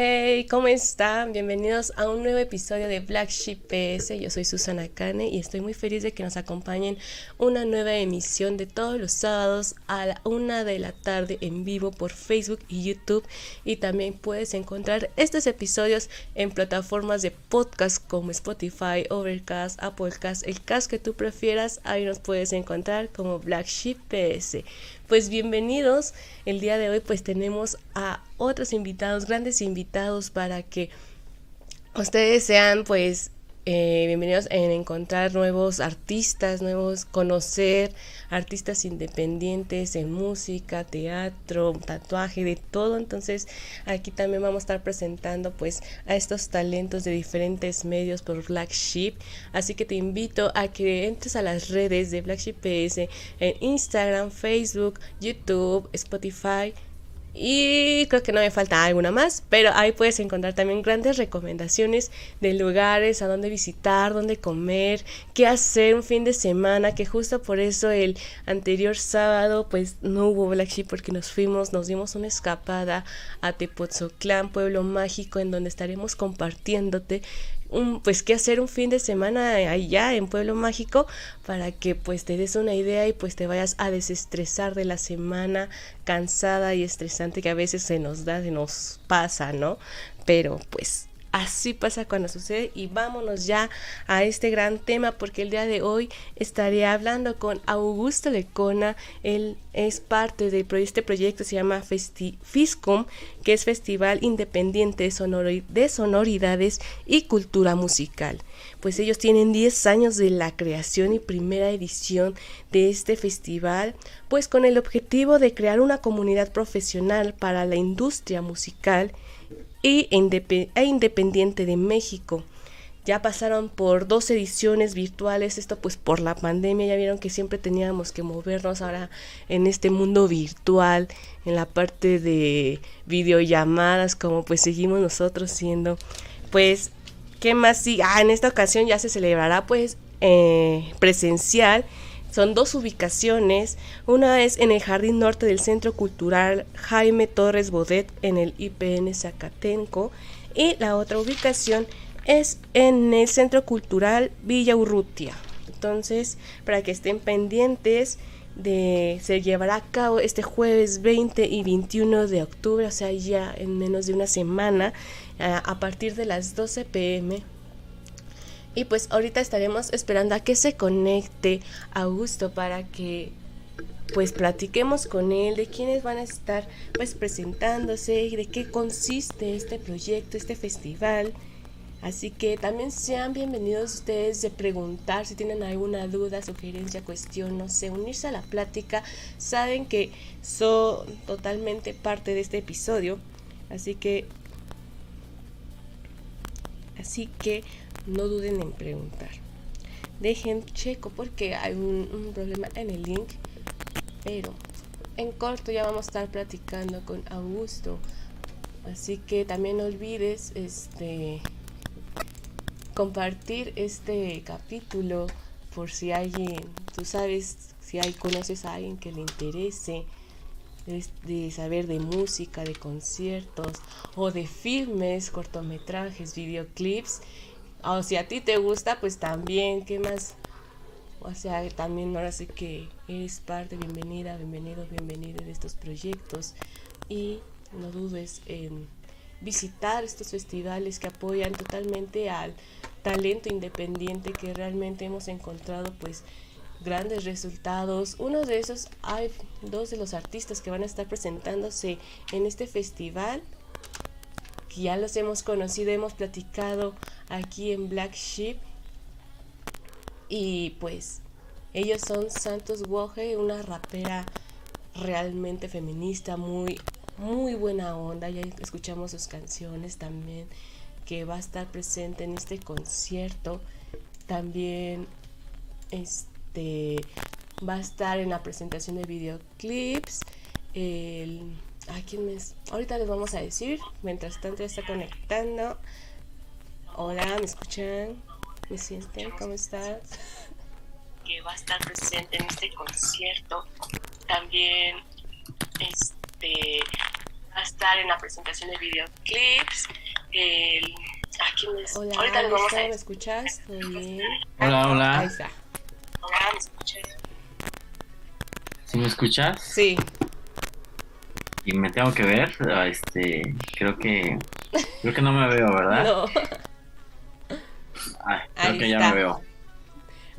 Hey, ¿cómo están? Bienvenidos a un nuevo episodio de Black Sheep PS. Yo soy Susana Kane y estoy muy feliz de que nos acompañen una nueva emisión de todos los sábados a la una de la tarde en vivo por Facebook y YouTube. Y también puedes encontrar estos episodios en plataformas de podcast como Spotify, Overcast, Applecast, el cast que tú prefieras. Ahí nos puedes encontrar como Black Sheep PS. Pues bienvenidos. El día de hoy pues tenemos a otros invitados, grandes invitados para que ustedes sean pues eh, bienvenidos en encontrar nuevos artistas, nuevos, conocer artistas independientes en música, teatro, tatuaje, de todo. Entonces aquí también vamos a estar presentando pues a estos talentos de diferentes medios por Black Sheep. Así que te invito a que entres a las redes de Black Sheep PS en Instagram, Facebook, YouTube, Spotify. Y creo que no me falta alguna más, pero ahí puedes encontrar también grandes recomendaciones de lugares a dónde visitar, dónde comer, qué hacer un fin de semana, que justo por eso el anterior sábado pues no hubo Black Sheep porque nos fuimos, nos dimos una escapada a Tepoztlán, pueblo mágico, en donde estaremos compartiéndote un, pues qué hacer un fin de semana allá en Pueblo Mágico para que pues te des una idea y pues te vayas a desestresar de la semana cansada y estresante que a veces se nos da, se nos pasa, ¿no? Pero pues Así pasa cuando sucede y vámonos ya a este gran tema porque el día de hoy estaré hablando con Augusto Lecona. Él es parte de este proyecto, se llama Festi Fiscom, que es Festival Independiente de, de Sonoridades y Cultura Musical. Pues ellos tienen 10 años de la creación y primera edición de este festival, pues con el objetivo de crear una comunidad profesional para la industria musical e Independiente de México. Ya pasaron por dos ediciones virtuales, esto pues por la pandemia, ya vieron que siempre teníamos que movernos ahora en este mundo virtual, en la parte de videollamadas, como pues seguimos nosotros siendo. Pues, ¿qué más? Sí, ah, en esta ocasión ya se celebrará pues eh, presencial son dos ubicaciones. Una es en el Jardín Norte del Centro Cultural Jaime Torres Bodet en el IPN Zacatenco. Y la otra ubicación es en el Centro Cultural Villa Urrutia. Entonces, para que estén pendientes de se llevará a cabo este jueves 20 y 21 de octubre, o sea, ya en menos de una semana, a partir de las 12 pm y pues ahorita estaremos esperando a que se conecte Augusto para que pues platiquemos con él de quiénes van a estar pues presentándose y de qué consiste este proyecto, este festival. Así que también sean bienvenidos ustedes de preguntar si tienen alguna duda, sugerencia, cuestión, no sé, unirse a la plática. Saben que son totalmente parte de este episodio. Así que así que no duden en preguntar. Dejen checo porque hay un, problema en el link, pero en corto ya vamos a estar platicando con Augusto. Así que también no olvides este compartir este capítulo por si alguien, tú sabes, si hay, conoces a alguien que le interese de saber de música, de conciertos o de filmes, cortometrajes, videoclips o si a ti te gusta, pues también, ¿qué más? O sea, también ahora sí que eres parte, bienvenida, bienvenido, bienvenida de estos proyectos. Y no dudes en visitar estos festivales que apoyan totalmente al talento independiente que realmente hemos encontrado pues grandes resultados. Uno de esos hay dos de los artistas que van a estar presentándose en este festival que ya los hemos conocido, hemos platicado aquí en Black Sheep. Y pues ellos son Santos Woje, una rapera realmente feminista, muy, muy buena onda. Ya escuchamos sus canciones también, que va a estar presente en este concierto. también este va a estar en la presentación de videoclips. El, ¿a quién me es? Ahorita les vamos a decir. Mientras tanto está conectando. Hola, ¿me escuchan? ¿Me sienten? ¿Cómo estás? que va a estar presente en este concierto. También este, va a estar en la presentación de videoclips. El, ¿a quién me- Hola, Ahorita les vamos a ¿me decir. escuchas? Muy bien. Hola, Ahí hola. está. Hola, ¿me escuchan? ¿Sí me escuchas? Sí, Y me tengo que ver. ah, Este, creo que creo que no me veo, ¿verdad? no. Ay, creo Ahí que ya me veo.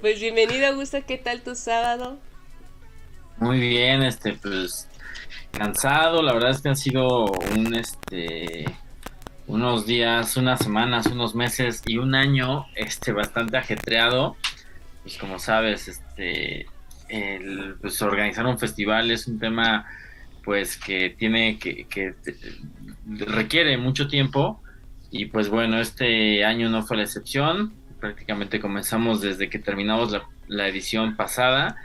Pues bienvenido, Augusto. ¿Qué tal tu sábado? Muy bien, este, pues cansado. La verdad es que han sido un, este, unos días, unas semanas, unos meses y un año, este, bastante ajetreado. Pues como sabes, este, el, pues organizar un festival es un tema, pues que tiene que, que requiere mucho tiempo y pues bueno, este año no fue la excepción. Prácticamente comenzamos desde que terminamos la, la edición pasada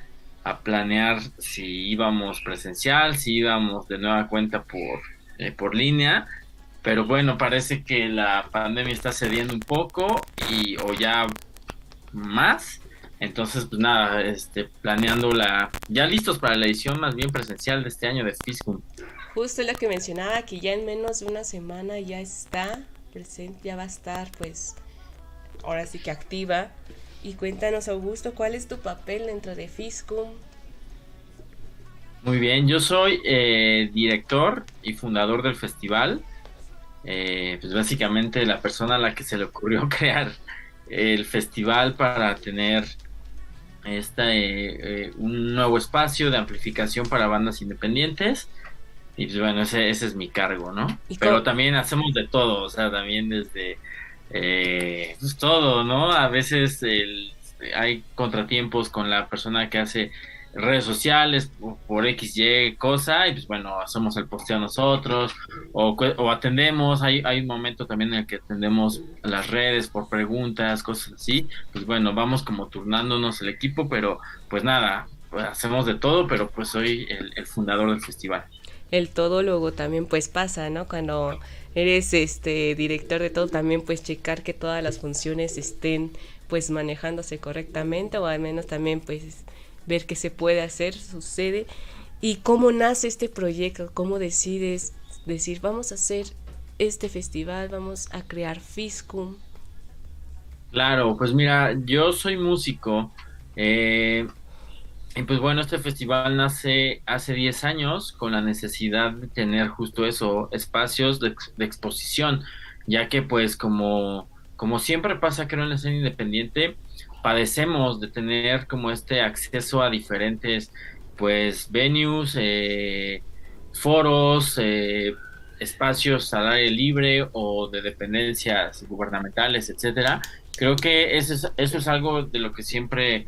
a planear si íbamos presencial, si íbamos de nueva cuenta por, eh, por línea. Pero bueno, parece que la pandemia está cediendo un poco y o ya más. Entonces, pues nada, este, planeando la, ya listos para la edición más bien presencial de este año de Fiscum. Justo lo que mencionaba, que ya en menos de una semana ya está presente, ya va a estar, pues, ahora sí que activa. Y cuéntanos, Augusto, ¿cuál es tu papel dentro de Fiscum? Muy bien, yo soy eh, director y fundador del festival. Eh, pues básicamente la persona a la que se le ocurrió crear el festival para tener esta, eh, eh, un nuevo espacio de amplificación para bandas independientes. Y pues bueno, ese, ese es mi cargo, ¿no? ¿Y Pero también hacemos de todo, o sea, también desde eh, pues todo, ¿no? A veces el- hay contratiempos con la persona que hace redes sociales por, por XY cosa y pues bueno, hacemos el posteo nosotros o, atendemos, hay, hay un momento también en el que atendemos las redes por preguntas, cosas así, pues bueno, vamos como turnándonos el equipo, pero pues nada, hacemos de todo, pero pues soy el, el fundador del festival. El todólogo también pues pasa, ¿no? Cuando eres este director de todo, también pues checar que todas las funciones estén pues manejándose correctamente o al menos también pues ver qué se puede hacer, sucede. ¿Y cómo nace este proyecto? ¿Cómo decides decir, vamos a hacer este festival, vamos a crear Fiscum? Claro, pues mira, yo soy músico. eh, y pues bueno, este festival nace hace 10 años con la necesidad de tener justo eso, espacios de, ex- de exposición, ya que pues como, como siempre pasa creo en la escena independiente, padecemos de tener como este acceso a diferentes pues venues, eh, foros, eh, espacios al aire libre o de dependencias gubernamentales, etcétera. Creo que eso es, eso es algo de lo que siempre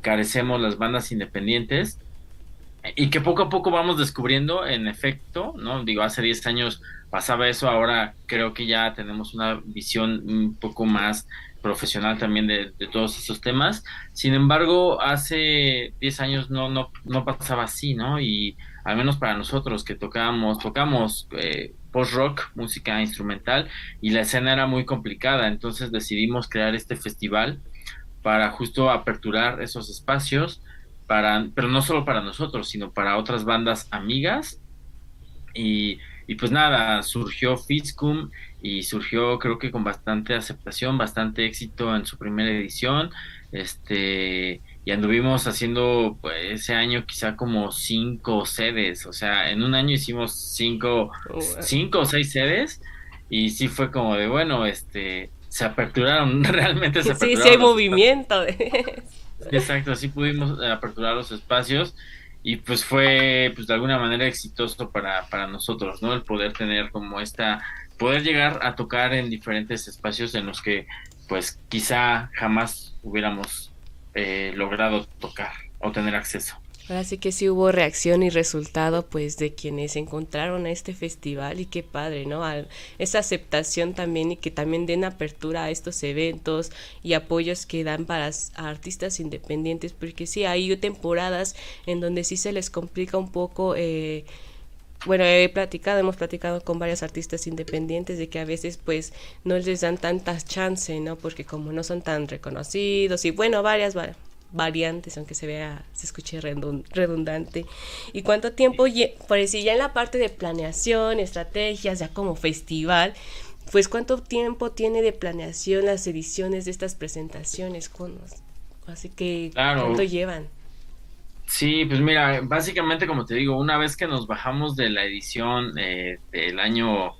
carecemos las bandas independientes y que poco a poco vamos descubriendo en efecto, ¿no? Digo, hace 10 años pasaba eso, ahora creo que ya tenemos una visión un poco más profesional también de, todos esos temas. Sin embargo, hace 10 años no, no, no pasaba así, ¿no? Y al menos para nosotros que tocábamos, tocamos eh, post-rock, música instrumental, y la escena era muy complicada, entonces decidimos crear este festival para justo aperturar esos espacios, para, pero no solo para nosotros, sino para otras bandas amigas. Y, y pues nada, surgió Fiscum y surgió creo que con bastante aceptación, bastante éxito en su primera edición. Este, y anduvimos haciendo pues, ese año quizá como cinco sedes, o sea, en un año hicimos cinco, cinco o seis sedes y sí fue como de bueno, este, se aperturaron, realmente se Sí, aperturaron. sí hay los movimiento. Exacto, así pudimos eh, aperturar los espacios y pues fue pues de alguna manera exitoso para, para nosotros, ¿no? El poder tener como esta, poder llegar a tocar en diferentes espacios en los que pues quizá jamás hubiéramos eh, logrado tocar o tener acceso. Ahora sí que sí hubo reacción y resultado pues de quienes encontraron a este festival y qué padre, ¿no? esa aceptación también y que también den apertura a estos eventos y apoyos que dan para artistas independientes, porque sí, hay temporadas en donde sí se les complica un poco eh, bueno, he platicado, hemos platicado con varios artistas independientes de que a veces pues no les dan tantas chances, ¿no? Porque como no son tan reconocidos y bueno, varias variantes, aunque se vea, se escuche redundante. ¿Y cuánto tiempo, por decir, ya en la parte de planeación, estrategias, ya como festival, pues cuánto tiempo tiene de planeación las ediciones de estas presentaciones? Así que, ¿cuánto llevan? Sí, pues mira, básicamente como te digo, una vez que nos bajamos de la edición eh, del año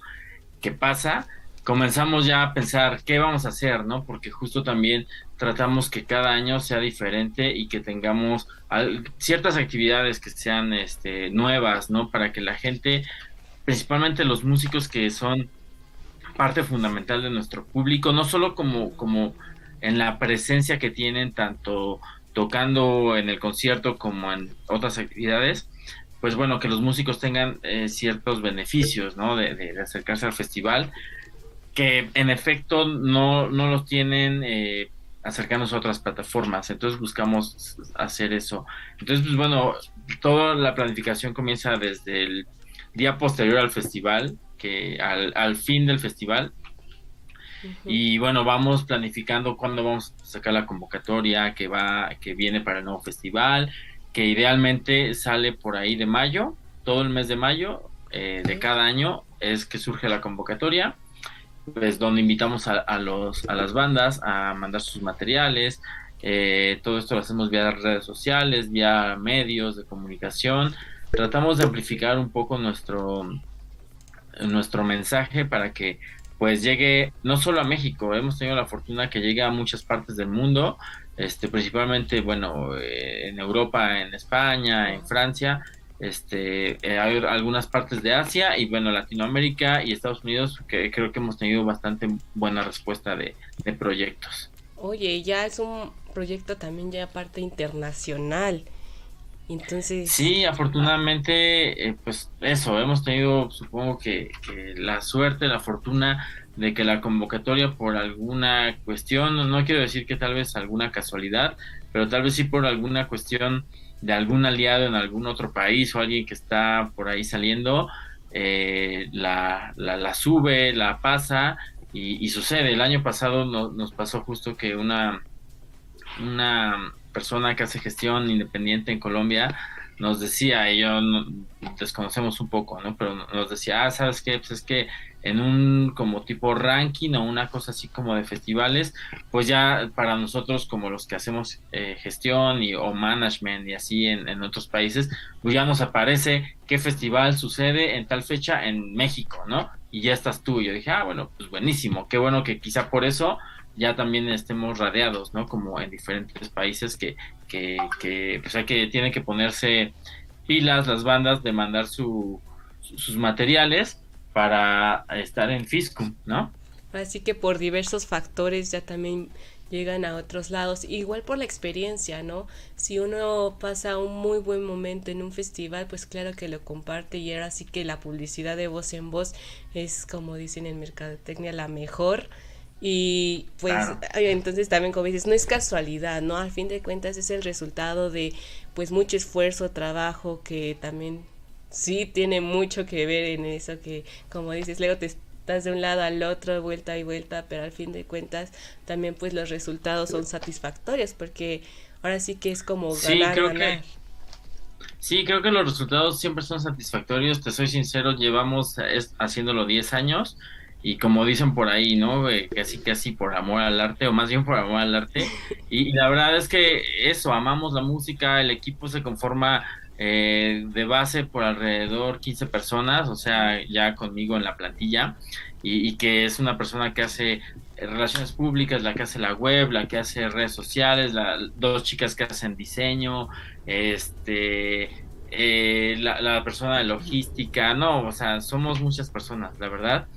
que pasa, comenzamos ya a pensar qué vamos a hacer, ¿no? Porque justo también tratamos que cada año sea diferente y que tengamos ciertas actividades que sean este, nuevas, ¿no? Para que la gente, principalmente los músicos que son parte fundamental de nuestro público, no solo como, como en la presencia que tienen tanto tocando en el concierto como en otras actividades, pues bueno, que los músicos tengan eh, ciertos beneficios, ¿no? De, acercarse al festival, que en efecto no, no los tienen eh, acercándose a otras plataformas, entonces buscamos hacer eso. Entonces, pues bueno, toda la planificación comienza desde el día posterior al festival, que al, al fin del festival, y bueno, vamos planificando cuándo vamos a sacar la convocatoria que va, que viene para el nuevo festival, que idealmente sale por ahí de mayo, todo el mes de mayo eh, de cada año es que surge la convocatoria, pues donde invitamos a, los, a las bandas a mandar sus materiales, eh, todo esto lo hacemos vía redes sociales, vía medios de comunicación, tratamos de amplificar un poco nuestro, nuestro mensaje para que pues llegue no solo a México, hemos tenido la fortuna que llegue a muchas partes del mundo, este, principalmente, bueno, eh, en Europa, en España, en Francia, este, eh, hay algunas partes de Asia y bueno, Latinoamérica y Estados Unidos, que creo que hemos tenido bastante buena respuesta de, de proyectos. Oye, ya es un proyecto también ya parte internacional. Sí, afortunadamente, eh, pues eso, hemos tenido, supongo que, la suerte, la fortuna de que la convocatoria por alguna cuestión, no, quiero decir que tal vez alguna casualidad, pero tal vez sí por alguna cuestión de algún aliado en algún otro país o alguien que está por ahí saliendo, eh, la, la, sube, la pasa y, sucede. El año pasado nos pasó justo que una, una persona que hace gestión independiente en Colombia nos decía, y yo desconocemos un poco, ¿no? Pero nos decía, ah, ¿sabes qué? Pues es que en un como tipo ranking o una cosa así como de festivales, pues ya para nosotros como los que hacemos eh, gestión y o management y así en, en, otros países, pues ya nos aparece qué festival sucede en tal fecha en México, ¿no? Y ya estás tú. Y yo dije, ah, bueno, pues buenísimo, qué bueno que quizá por eso ya también estemos radiados, ¿no? Como en diferentes países que, que, que pues hay que, tienen que ponerse pilas las bandas de mandar su, sus materiales para estar en Fiscum, ¿no? Así que por diversos factores ya también llegan a otros lados, igual por la experiencia, ¿no? Si uno pasa un muy buen momento en un festival, pues claro que lo comparte y ahora sí que la publicidad de voz en voz es, como dicen en Mercadotecnia, la mejor y pues entonces también como dices, no es casualidad, ¿no? Al fin de cuentas es el resultado de pues mucho esfuerzo, trabajo que también sí tiene mucho que ver en eso que como dices, luego te estás de un lado al otro, vuelta y vuelta, pero al fin de cuentas también pues los resultados son satisfactorios porque ahora sí que es como ganar, ganar. Sí, creo que los resultados siempre son satisfactorios, te soy sincero, llevamos haciéndolo 10 años y como dicen por ahí, ¿no? casi casi por amor al arte, o más bien por amor al arte. Y, la verdad es que eso, amamos la música, el equipo se conforma eh, de base por alrededor 15 personas, o sea, ya conmigo en la plantilla, y, que es una persona que hace relaciones públicas, la que hace la web, la que hace redes sociales, la, dos chicas que hacen diseño, este... Eh, la persona de logística, no, o sea, somos muchas personas, la verdad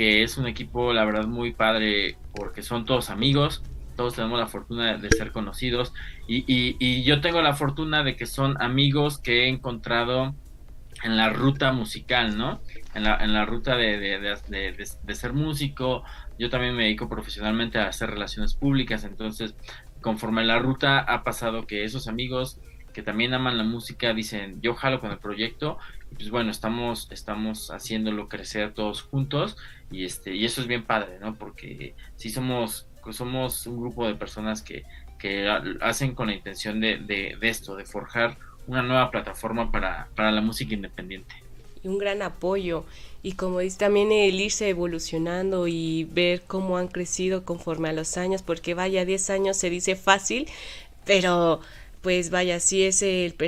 que es un equipo, la verdad, muy padre, porque son todos amigos, todos tenemos la fortuna de ser conocidos y, yo tengo la fortuna de que son amigos que he encontrado en la ruta musical, ¿no? En la, ruta de, de, ser músico, yo también me dedico profesionalmente a hacer relaciones públicas, entonces conforme la ruta ha pasado que esos amigos que también aman la música dicen yo jalo con el proyecto pues bueno estamos estamos haciéndolo crecer todos juntos y este y eso es bien padre no porque si somos somos un grupo de personas que, que hacen con la intención de, de, esto de forjar una nueva plataforma para, para la música independiente. Y un gran apoyo. Y como dice también el irse evolucionando y ver cómo han crecido conforme a los años porque vaya 10 años se dice fácil pero pues vaya, sí es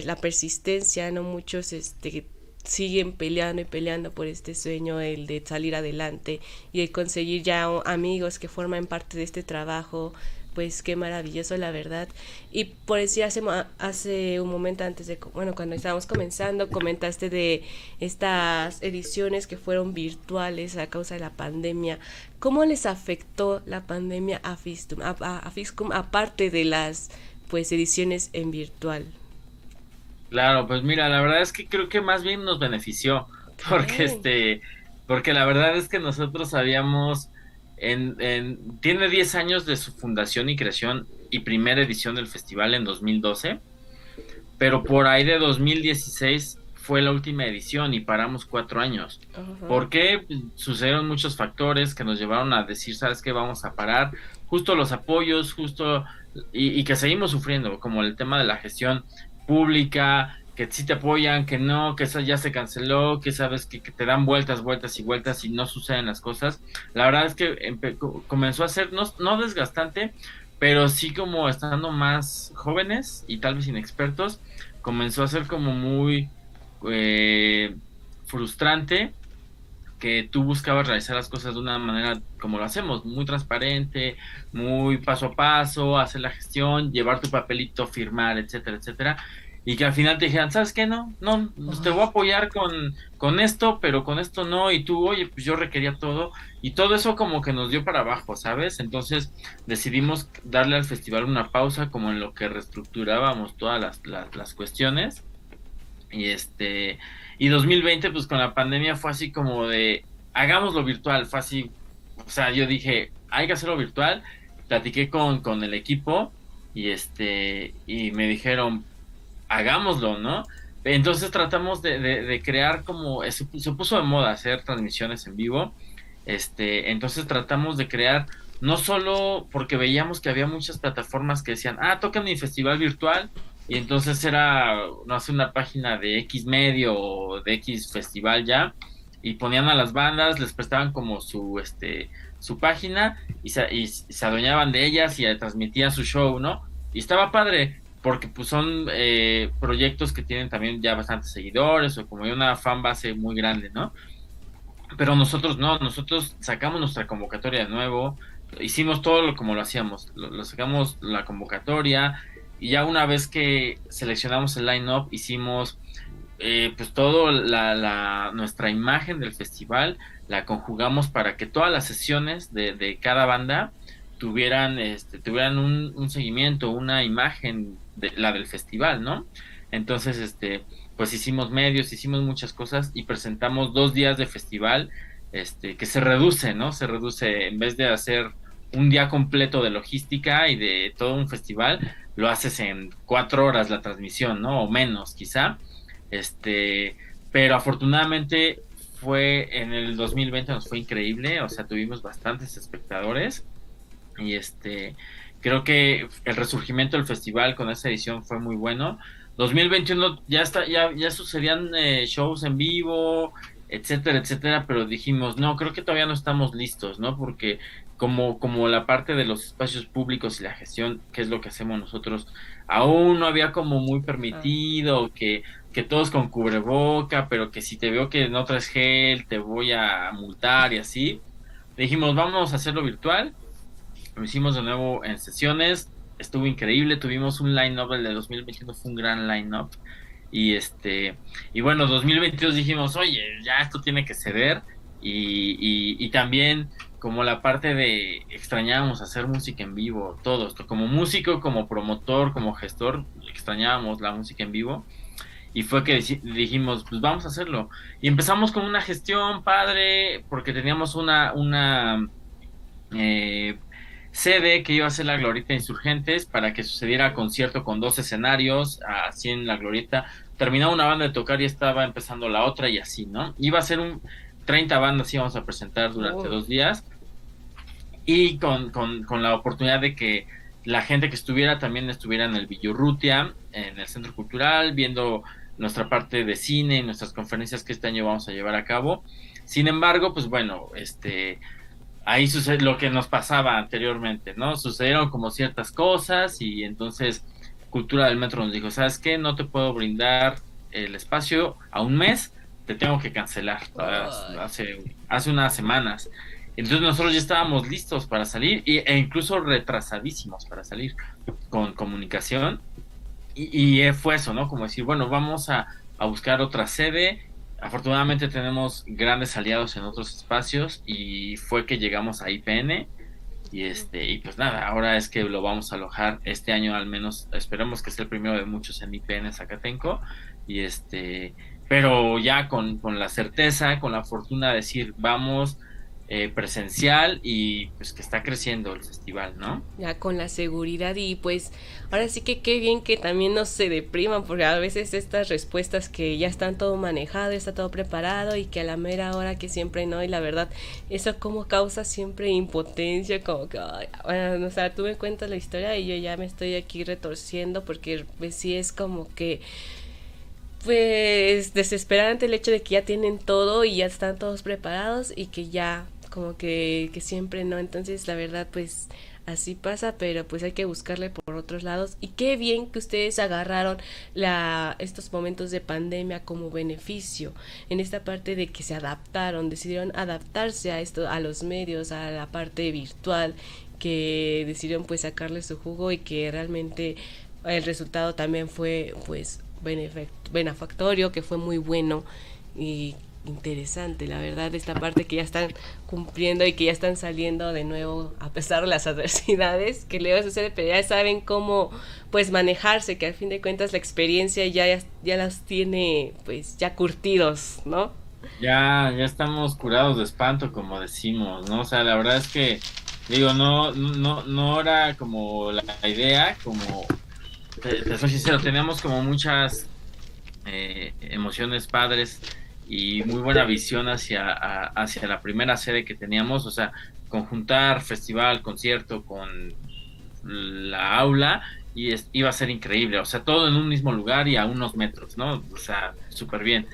la persistencia, ¿no? Muchos este, siguen peleando y peleando por este sueño, el de salir adelante y de conseguir ya amigos que forman parte de este trabajo, pues qué maravilloso la verdad. Y por decir, hace, hace un momento antes de, bueno, cuando estábamos comenzando, comentaste de estas ediciones que fueron virtuales a causa de la pandemia. ¿Cómo les afectó la pandemia a Fistum, a, a Fiscum, aparte de las pues ediciones en virtual. Claro, pues mira, la verdad es que creo que más bien nos benefició, porque este, porque la verdad es que nosotros habíamos, en, en, tiene 10 años de su fundación y creación y primera edición del festival en 2012, pero por ahí de 2016 fue la última edición y paramos cuatro años. porque Sucedieron muchos factores que nos llevaron a decir, ¿sabes qué? Vamos a parar. Justo los apoyos, justo y, que seguimos sufriendo, como el tema de la gestión pública, que sí te apoyan, que no, que esa ya se canceló, que sabes que, te dan vueltas, vueltas y vueltas y no suceden las cosas. La verdad es que comenzó a ser no, no desgastante, pero sí como estando más jóvenes y tal vez inexpertos, comenzó a ser como muy eh, frustrante que tú buscabas realizar las cosas de una manera como lo hacemos, muy transparente, muy paso a paso, hacer la gestión, llevar tu papelito, firmar, etcétera, etcétera, y que al final te dijeran, ¿sabes qué? No, no, pues te voy a apoyar con, con esto, pero con esto no, y tú, oye, pues yo requería todo, y todo eso como que nos dio para abajo, ¿sabes? Entonces decidimos darle al festival una pausa como en lo que reestructurábamos todas las, las, las cuestiones, y este y 2020, pues con la pandemia fue así como de, hagámoslo virtual, fue así, o sea, yo dije, hay que hacerlo virtual, platiqué con, con el equipo y este, y me dijeron, hagámoslo, ¿no? Entonces tratamos de, de, crear como, se, se, puso de moda hacer transmisiones en vivo, este, entonces tratamos de crear, no solo porque veíamos que había muchas plataformas que decían, ah, toca mi festival virtual, y entonces era, no sé, una página de X medio o de X festival ya, y ponían a las bandas, les prestaban como su, este, su página y se, y se adueñaban de ellas y transmitían su show, ¿no? Y estaba padre, porque pues son eh, proyectos que tienen también ya bastantes seguidores o como una fan base muy grande, ¿no? Pero nosotros no, nosotros sacamos nuestra convocatoria de nuevo, hicimos todo lo como lo hacíamos, lo sacamos la convocatoria, y ya una vez que seleccionamos el line-up, hicimos eh, pues todo la, nuestra imagen del festival, la conjugamos para que todas las sesiones de, cada banda tuvieran, este, tuvieran un, seguimiento, una imagen de la del festival, ¿no? Entonces, este, pues hicimos medios, hicimos muchas cosas y presentamos dos días de festival, este, que se reduce, ¿no? Se reduce, en vez de hacer un día completo de logística y de todo un festival, lo haces en cuatro horas la transmisión, ¿no? O menos, quizá. Este, pero afortunadamente fue en el 2020 nos fue increíble, o sea, tuvimos bastantes espectadores y este, creo que el resurgimiento del festival con esa edición fue muy bueno. 2021 ya está, ya, ya sucedían eh, shows en vivo, etcétera, etcétera, pero dijimos, no, creo que todavía no estamos listos, ¿no? Porque como, como la parte de los espacios públicos y la gestión, que es lo que hacemos nosotros, aún no había como muy permitido que, que todos con cubreboca, pero que si te veo que no traes gel, te voy a multar y así. Dijimos, vamos a hacerlo virtual. Lo hicimos de nuevo en sesiones, estuvo increíble, tuvimos un line-up, el de 2021 fue un gran line-up y este, y bueno, 2022 dijimos, oye, ya esto tiene que ceder. Y, y, también como la parte de extrañábamos hacer música en vivo, todos, como músico, como promotor, como gestor, extrañábamos la música en vivo y fue que dijimos, pues vamos a hacerlo. Y empezamos con una gestión padre, porque teníamos una, una eh, sede que iba a ser la Glorieta Insurgentes para que sucediera concierto con dos escenarios, así en la Glorieta. Terminaba una banda de tocar y estaba empezando la otra y así, ¿no? Iba a ser un 30 bandas íbamos a presentar durante dos días y con, con, con la oportunidad de que la gente que estuviera también estuviera en el Villurrutia, en el Centro Cultural, viendo nuestra parte de cine, nuestras conferencias que este año vamos a llevar a cabo. Sin embargo, pues bueno, este ahí sucede lo que nos pasaba anteriormente, ¿no? Sucedieron como ciertas cosas y entonces Cultura del Metro nos dijo, ¿sabes qué? No te puedo brindar el espacio a un mes, te tengo que cancelar. Hace, hace unas semanas. Entonces nosotros ya estábamos listos para salir e incluso retrasadísimos para salir con comunicación y, fue eso, ¿no? Como decir, bueno, vamos a, buscar otra sede. Afortunadamente tenemos grandes aliados en otros espacios y fue que llegamos a IPN y este y pues nada, ahora es que lo vamos a alojar este año al menos, esperemos que sea el primero de muchos en IPN Zacatenco y este, pero ya con, con la certeza, con la fortuna de decir, vamos eh, presencial y pues que está creciendo el festival, ¿no? Ya con la seguridad y pues ahora sí que qué bien que también no se depriman porque a veces estas respuestas que ya están todo manejado, está todo preparado y que a la mera hora que siempre no y la verdad eso como causa siempre impotencia, como que, bueno, o sea, tú me cuentas la historia y yo ya me estoy aquí retorciendo porque pues sí es como que pues desesperante el hecho de que ya tienen todo y ya están todos preparados y que ya como que, que siempre no. Entonces, la verdad, pues así pasa, pero pues hay que buscarle por otros lados. Y qué bien que ustedes agarraron la, estos momentos de pandemia como beneficio, en esta parte de que se adaptaron, decidieron adaptarse a esto, a los medios, a la parte virtual, que decidieron pues sacarle su jugo y que realmente el resultado también fue pues benefactorio, que fue muy bueno y interesante, la verdad, esta parte que ya están cumpliendo y que ya están saliendo de nuevo a pesar de las adversidades que luego sucede, pero ya saben cómo pues manejarse, que al fin de cuentas la experiencia ya, ya las tiene pues ya curtidos, ¿no? Ya, ya estamos curados de espanto, como decimos, ¿no? O sea, la verdad es que, digo, no, no, no era como la idea, como, te, soy sincero, teníamos como muchas eh, emociones padres y muy buena visión hacia, hacia la primera sede que teníamos, o sea, conjuntar festival, concierto con la aula y iba a ser increíble, o sea, todo en un mismo lugar y a unos metros, ¿no? O sea, súper bien.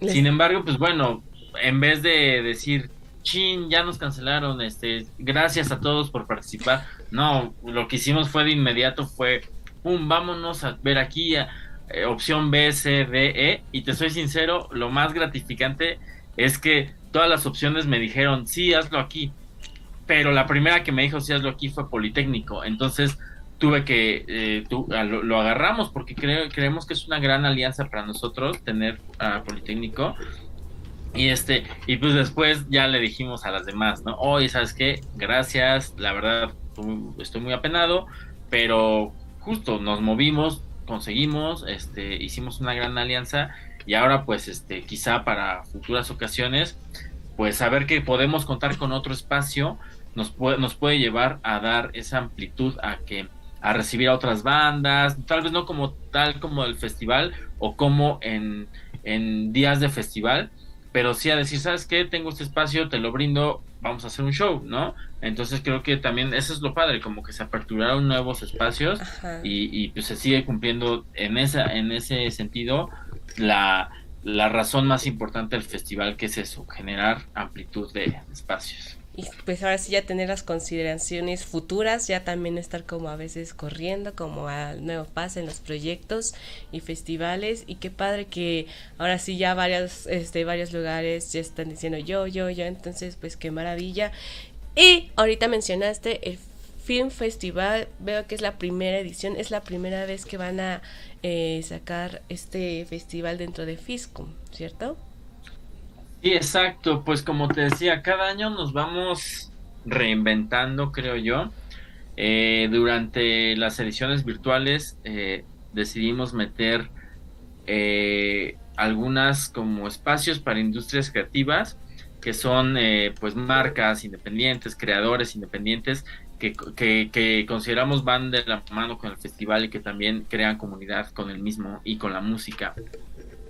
Sin embargo, pues bueno, en vez de decir, chin, ya nos cancelaron, este, gracias a todos por participar, no, lo que hicimos fue de inmediato, fue, pum, vámonos a ver aquí, a, eh, opción B, C, D, E, y te soy sincero, lo más gratificante es que todas las opciones me dijeron, sí, hazlo aquí, pero la primera que me dijo, sí, hazlo aquí fue Politécnico, entonces tuve que, eh, lo, agarramos porque creemos que es una gran alianza para nosotros tener a Politécnico. Y este, y pues después ya le dijimos a las demás, ¿no? Oye, ¿sabes qué? Gracias, la verdad, estoy muy apenado, pero justo nos movimos, conseguimos, este, hicimos una gran alianza y ahora pues este, quizá para futuras ocasiones, pues saber que podemos contar con otro espacio nos puede, nos puede llevar a dar esa amplitud a que a recibir a otras bandas, tal vez no como tal como el festival o como en, en días de festival, pero sí a decir, ¿sabes qué? Tengo este espacio, te lo brindo, vamos a hacer un show, ¿no? Entonces creo que también eso es lo padre, como que se aperturaron nuevos espacios y, pues se sigue cumpliendo en esa en ese sentido la, la razón más importante del festival que es eso, generar amplitud de espacios y pues ahora sí ya tener las consideraciones futuras, ya también estar como a veces corriendo, como al nuevo paso en los proyectos y festivales y qué padre que ahora sí ya varios, este, varios lugares ya están diciendo yo, yo, yo, entonces pues qué maravilla. Y ahorita mencionaste el Film Festival, veo que es la primera edición, es la primera vez que van a eh, sacar este festival dentro de Fiscum, ¿cierto? Sí, exacto. Pues como te decía, cada año nos vamos reinventando, creo yo. Eh, durante las ediciones virtuales eh, decidimos meter eh, algunas como espacios para industrias creativas que son pues marcas independientes, creadores independientes que, que, consideramos van de la mano con el festival y que también crean comunidad con el mismo y con la música.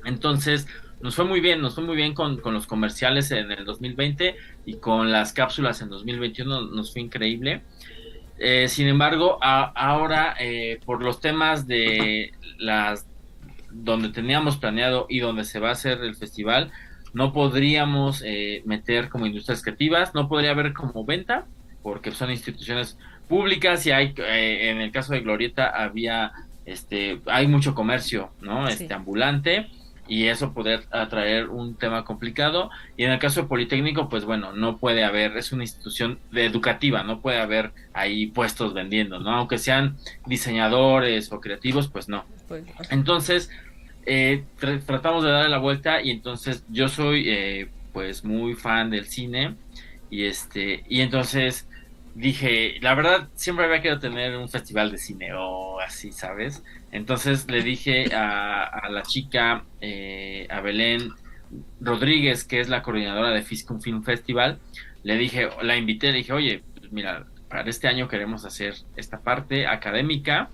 Entonces, nos fue muy bien, nos fue muy bien con, con, los comerciales en el 2020 y con las cápsulas en 2021 nos fue increíble. Eh, sin embargo, ahora eh, por los temas de las donde teníamos planeado y donde se va a hacer el festival, no podríamos eh, meter como industrias creativas, no podría haber como venta, porque son instituciones públicas y hay, en el caso de Glorieta había, este, hay mucho comercio, ¿no? Este ambulante y eso poder atraer un tema complicado. Y en el caso de Politécnico, pues bueno, no puede haber, es una institución educativa, no puede haber ahí puestos vendiendo, ¿no? Aunque sean diseñadores o creativos, pues no. Pues, entonces, eh, tratamos de darle la vuelta y entonces yo soy eh, pues muy fan del cine y este, y entonces dije, la verdad, siempre había querido tener un festival de cine o así, ¿sabes? Entonces le dije a, la chica, eh, a Belén Rodríguez, que es la coordinadora de Fiscum Film Festival, le dije, la invité, le dije, oye, pues mira, para este año queremos hacer esta parte académica,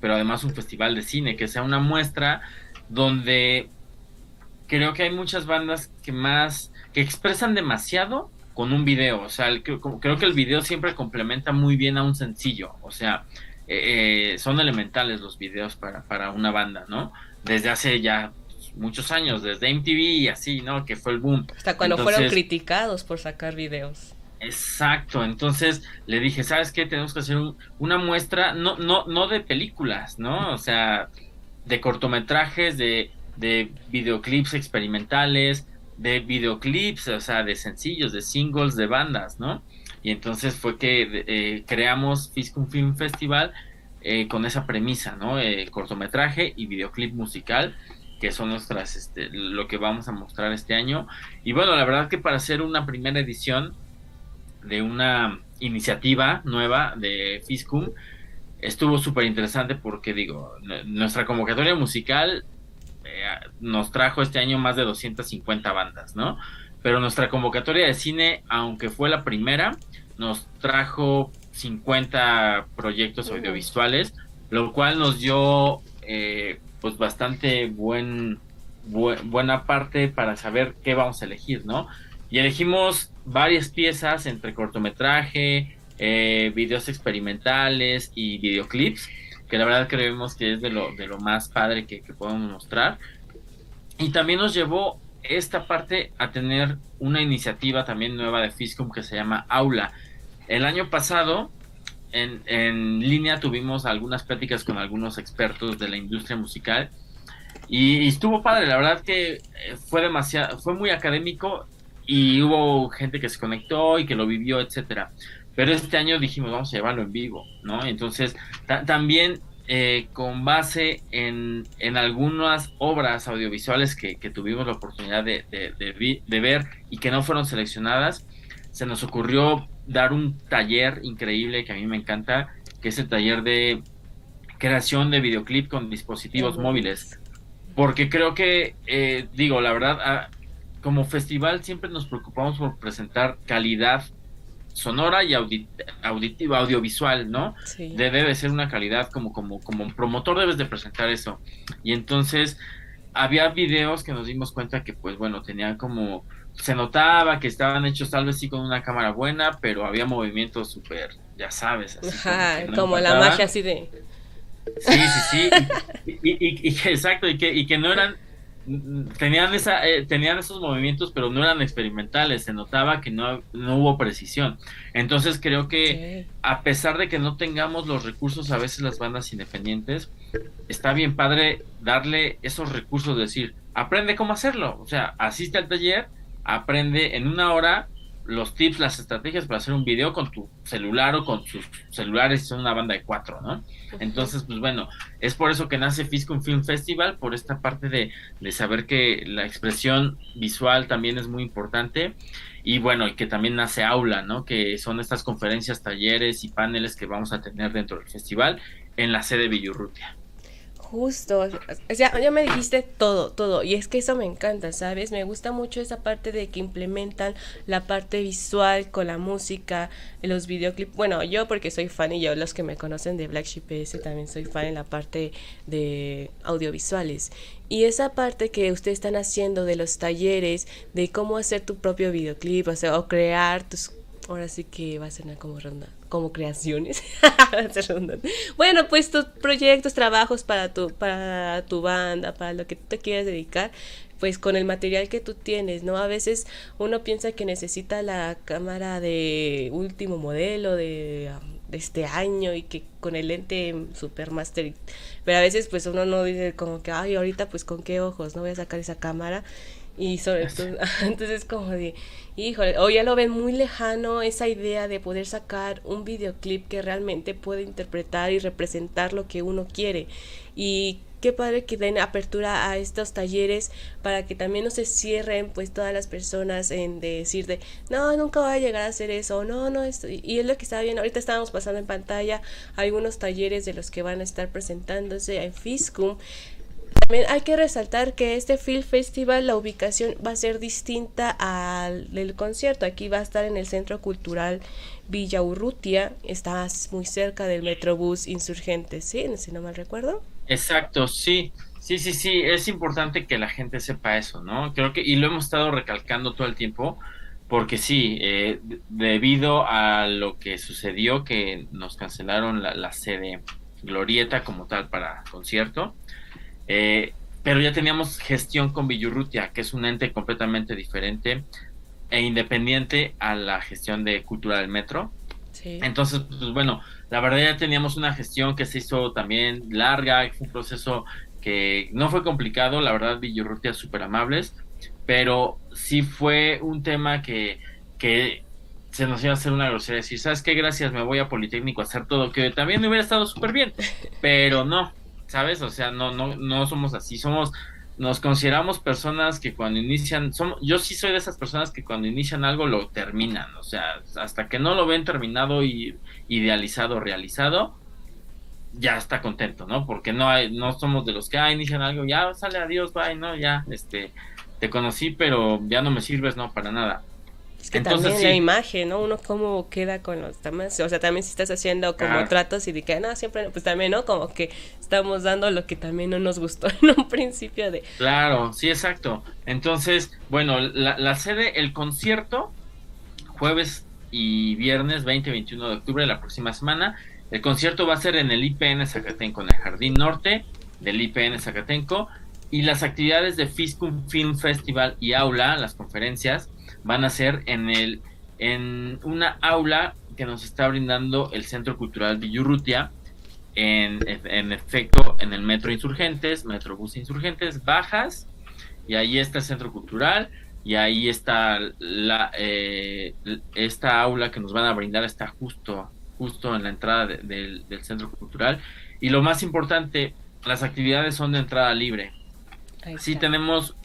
pero además un festival de cine, que sea una muestra donde creo que hay muchas bandas que más, que expresan demasiado con un video, o sea, creo que el video siempre complementa muy bien a un sencillo, o sea, eh, son elementales los videos para, para una banda, ¿no? Desde hace ya muchos años, desde MTV y así, ¿no? Que fue el boom. Hasta cuando fueron criticados por sacar videos. Exacto, entonces le dije, ¿sabes qué? Tenemos que hacer una muestra, no, no, no de películas, ¿no? O sea, de cortometrajes, de, de videoclips experimentales, de videoclips, o sea, de sencillos, de singles, de bandas, ¿no? Y entonces fue que eh, creamos Fiscum Film Festival eh, con esa premisa, ¿no? Eh, cortometraje y videoclip musical, que son nuestras, este, lo que vamos a mostrar este año. Y bueno, la verdad que para hacer una primera edición de una iniciativa nueva de Fiscum, estuvo súper interesante porque digo, nuestra convocatoria musical nos trajo este año más de 250 bandas, ¿no? Pero nuestra convocatoria de cine, aunque fue la primera, nos trajo 50 proyectos audiovisuales, lo cual nos dio eh, pues bastante buen, buena parte para saber qué vamos a elegir, ¿no? Y elegimos varias piezas entre cortometraje, eh, videos experimentales y videoclips, que la verdad creemos que es de lo, de lo más padre que, que podemos mostrar. Y también nos llevó esta parte a tener una iniciativa también nueva de Fiscum que se llama Aula, el año pasado, en, en, línea, tuvimos algunas pláticas con algunos expertos de la industria musical y, estuvo padre, la verdad que eh, fue demasiado, fue muy académico y hubo gente que se conectó y que lo vivió, etcétera. Pero este año dijimos, vamos a llevarlo en vivo, ¿no? Entonces, también eh, con base en, en, algunas obras audiovisuales que, que tuvimos la oportunidad de, de, de, ver y que no fueron seleccionadas, se nos ocurrió dar un taller increíble que a mí me encanta, que es el taller de creación de videoclip con dispositivos móviles. Porque creo que, eh, digo, la verdad, ah, como festival siempre nos preocupamos por presentar calidad sonora y auditiva, audiovisual, ¿no? Debe ser una calidad como, como, como promotor debes de presentar eso. Y entonces había videos que nos dimos cuenta que, pues bueno, tenían como se notaba que estaban hechos tal vez sí con una cámara buena, pero había movimientos súper, ya sabes. Así como, la magia así de... Sí, sí, sí. y, y, exacto, y que, y que no eran, tenían, esa, eh, tenían esos movimientos, pero no eran experimentales, se notaba que no, no hubo precisión. Entonces creo que a pesar de que no tengamos los recursos a veces las bandas independientes, está bien padre darle esos recursos, decir, aprende cómo hacerlo, o sea, asiste al taller aprende en una hora los tips, las estrategias para hacer un video con tu celular o con sus celulares, son una banda de cuatro, ¿no? Entonces, pues bueno, es por eso que nace Fiscum Film Festival, por esta parte de, de saber que la expresión visual también es muy importante. y bueno, y que también nace Aula, ¿no? Que son estas conferencias, talleres y paneles que vamos a tener dentro del festival en la sede Villurrutia. Justo, o sea, ya me dijiste todo, todo, y es que eso me encanta, ¿sabes? Me gusta mucho esa parte de que implementan la parte visual con la música, los videoclips. Bueno, yo porque soy fan y yo los que me conocen de Black Sheep PS también soy fan en la parte de audiovisuales. Y esa parte que ustedes están haciendo de los talleres, de cómo hacer tu propio videoclip, o sea, o crear tus ahora sí que va a ser como ronda, como creaciones. bueno, pues tus proyectos, trabajos para tu, para tu banda, para lo que tú te quieras dedicar, pues con el material que tú tienes, ¿no? A veces uno piensa que necesita la cámara de último modelo de, de este año y que con el lente super master, pero a veces pues uno no dice como que, ay, ahorita pues con qué ojos, no voy a sacar esa cámara y sobre todo, entonces como de, híjole, o ya lo ven muy lejano esa idea de poder sacar un videoclip que realmente puede interpretar y representar lo que uno quiere. Y qué padre que den apertura a estos talleres para que también no se cierren pues todas las personas en decir de no nunca voy a llegar a hacer eso no no esto y es lo que estaba viendo ahorita estábamos pasando en pantalla algunos talleres de los que van a estar presentándose en Fiscum hay que resaltar que este Film Festival, la ubicación va a ser distinta al concierto. Aquí va a estar en el Centro Cultural Villa Urrutia, está muy cerca del Metrobús Insurgente, ¿sí? Si no mal recuerdo. Exacto, sí. Sí, sí, sí, es importante que la gente sepa eso, ¿no? Creo que, y lo hemos estado recalcando todo el tiempo, porque sí, eh, debido a lo que sucedió, que nos cancelaron la, la sede Glorieta como tal para concierto, eh, pero ya teníamos gestión con Villurrutia, que es un ente completamente diferente e independiente a la gestión de cultura del metro. Entonces, pues bueno, la verdad ya teníamos una gestión que se hizo también larga, fue un proceso que no fue complicado, la verdad Villurrutia súper amables, pero sí fue un tema que, que se nos iba a hacer una grosería decir, ¿sabes qué? Gracias, me voy a Politécnico a hacer todo, que también me hubiera estado súper bien, pero no, ¿sabes? O sea, no, no, no somos así, somos, nos consideramos personas que cuando inician, somos, yo sí soy de esas personas que cuando inician algo lo terminan, o sea, hasta que no lo ven terminado y idealizado, realizado, ya está contento, ¿no? Porque no hay, no somos de los que ah, inician algo, ya sale adiós, bye, no, ya, este, te conocí, pero ya no me sirves, no, para nada. Es que también la imagen, ¿no? Uno cómo queda con los demás. O sea, también si estás haciendo como tratos y de que, no, siempre, pues también, ¿no? Como que estamos dando lo que también no nos gustó en un principio de... Claro, sí, exacto. Entonces, bueno, la, la sede, el concierto, jueves y viernes 20 21 de octubre, la próxima semana. El concierto va a ser en el IPN Zacatenco, en el Jardín Norte del IPN Zacatenco. Y las actividades de Fiscum Film Festival y Aula, las conferencias, van a ser en el en una aula que nos está brindando el Centro Cultural Villurrutia, en, en efecto en el Metro Insurgentes, Metrobús Insurgentes, bajas, y ahí está el Centro Cultural, y ahí está la eh, esta aula que nos van a brindar, está justo, justo en la entrada del, del Centro Cultural. Y lo más importante, las actividades son de entrada libre. Sí tenemos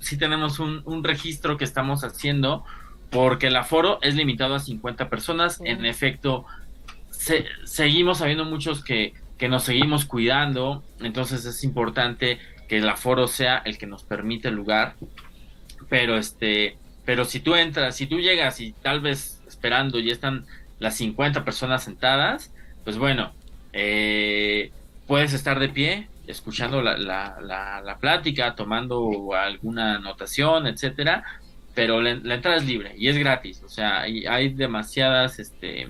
sí tenemos un, un, registro que estamos haciendo porque el aforo es limitado a 50 personas. En efecto, seguimos habiendo muchos que, que nos seguimos cuidando, entonces es importante que el aforo sea el que nos permite el lugar. Pero este, pero si tú entras, si tú llegas y tal vez esperando ya están las 50 personas sentadas, pues bueno, eh, puedes estar de pie, escuchando la, la, la, plática, tomando alguna anotación, etcétera, pero la, entrada es libre y es gratis, o sea, hay, hay demasiadas este,